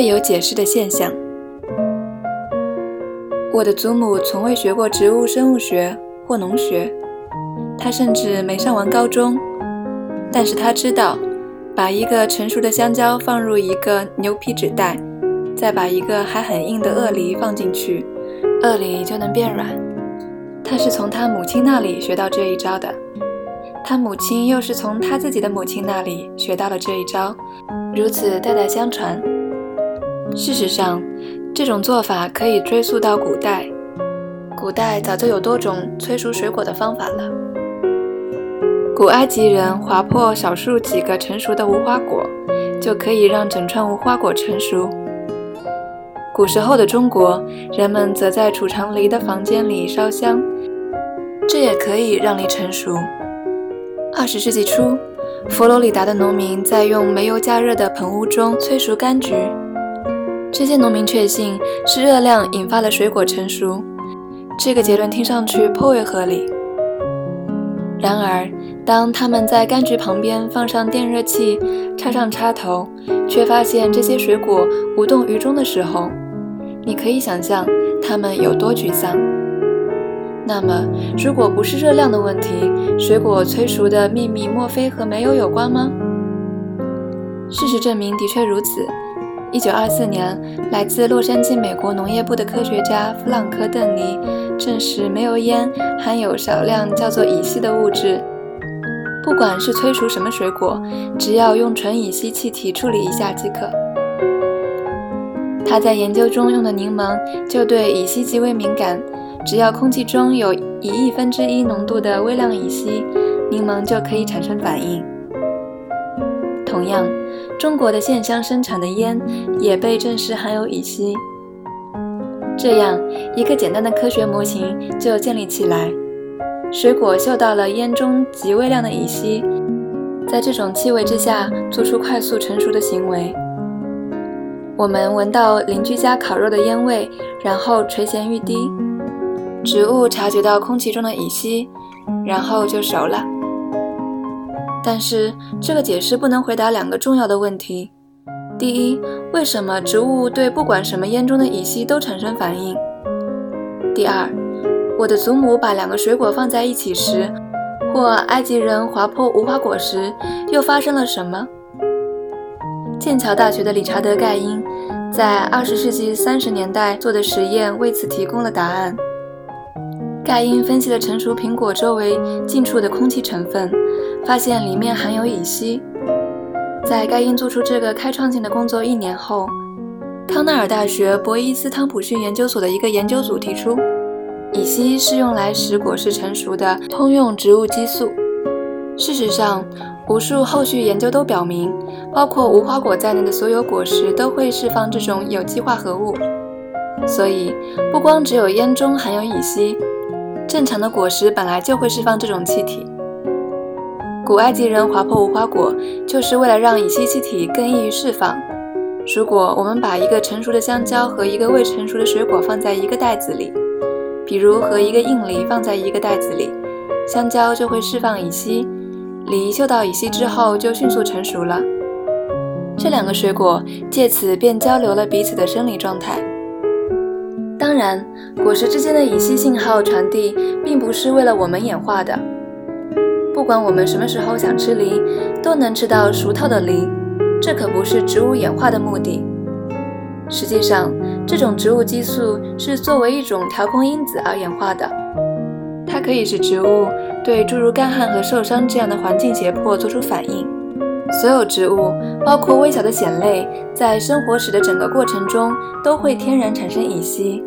未有解释的现象。我的祖母从未学过植物生物学或农学，她甚至没上完高中。但是她知道，把一个成熟的香蕉放入一个牛皮纸袋，再把一个还很硬的鳄梨放进去，鳄梨就能变软。她是从她母亲那里学到这一招的，她母亲又是从她自己的母亲那里学到了这一招，如此代代相传。事实上，这种做法可以追溯到古代，古代早就有多种催熟水果的方法了。古埃及人划破少数几个成熟的无花果，就可以让整串无花果成熟。古时候的中国人们则在储藏梨的房间里烧香，这也可以让梨成熟。二十世纪初，佛罗里达的农民在用煤油加热的棚屋中催熟柑橘。这些农民确信是热量引发了水果成熟，这个结论听上去颇为合理。然而，当他们在柑橘旁边放上电热器，插上插头，却发现这些水果无动于衷的时候，你可以想象他们有多沮丧。那么，如果不是热量的问题，水果催熟的秘密莫非和煤油有关吗？事实证明，的确如此。一九二四年，来自洛杉矶美国农业部的科学家弗朗科·邓尼证实，煤油烟含有少量叫做乙烯的物质。不管是催熟什么水果，只要用纯乙烯气体处理一下即可。他在研究中用的柠檬就对乙烯极为敏感，只要空气中有一亿分之一浓度的微量乙烯，柠檬就可以产生反应。同样。中国的线香生产的烟也被证实含有乙烯，这样一个简单的科学模型就建立起来。水果嗅到了烟中极微量的乙烯，在这种气味之下做出快速成熟的行为。我们闻到邻居家烤肉的烟味，然后垂涎欲滴。植物察觉到空气中的乙烯，然后就熟了。但是这个解释不能回答两个重要的问题：第一，为什么植物对不管什么烟中的乙烯都产生反应？第二，我的祖母把两个水果放在一起时，或埃及人划破无花果时，又发生了什么？剑桥大学的理查德·盖因在二十世纪三十年代做的实验为此提供了答案。盖因分析了成熟苹果周围近处的空气成分。发现里面含有乙烯。在盖因做出这个开创性的工作一年后，康奈尔大学博伊斯汤普逊研究所的一个研究组提出，乙烯是用来使果实成熟的通用植物激素。事实上，无数后续研究都表明，包括无花果在内的所有果实都会释放这种有机化合物。所以，不光只有烟中含有乙烯，正常的果实本来就会释放这种气体。古埃及人划破无花果，就是为了让乙烯气体更易于释放。如果我们把一个成熟的香蕉和一个未成熟的水果放在一个袋子里，比如和一个硬梨放在一个袋子里，香蕉就会释放乙烯，梨嗅到乙烯之后就迅速成熟了。这两个水果借此便交流了彼此的生理状态。当然，果实之间的乙烯信号传递并不是为了我们演化的。不管我们什么时候想吃梨，都能吃到熟透的梨。这可不是植物演化的目的。实际上，这种植物激素是作为一种调控因子而演化的。它可以使植物对诸如干旱和受伤这样的环境胁迫做出反应。所有植物，包括微小的藓类，在生活史的整个过程中都会天然产生乙烯。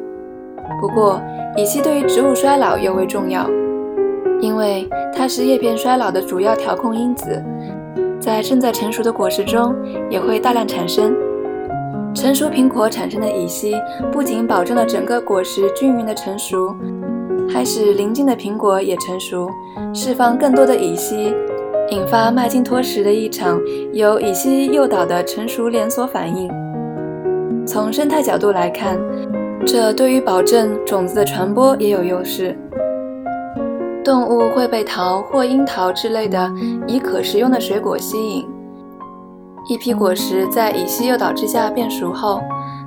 不过，乙烯对于植物衰老尤为重要。因为它是叶片衰老的主要调控因子，在正在成熟的果实中也会大量产生。成熟苹果产生的乙烯不仅保证了整个果实均匀的成熟，还使邻近的苹果也成熟，释放更多的乙烯，引发麦金托什的一场由乙烯诱导的成熟连锁反应。从生态角度来看，这对于保证种子的传播也有优势。动物会被桃或樱桃之类的以可食用的水果吸引，一批果实在乙烯诱导之下变熟后，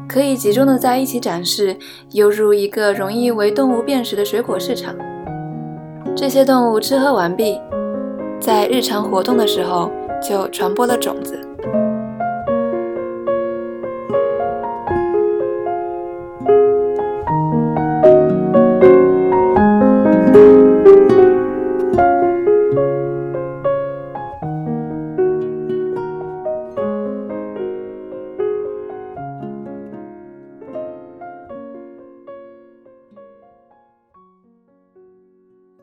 可以集中的在一起展示，犹如一个容易为动物辨识的水果市场。这些动物吃喝完毕，在日常活动的时候就传播了种子。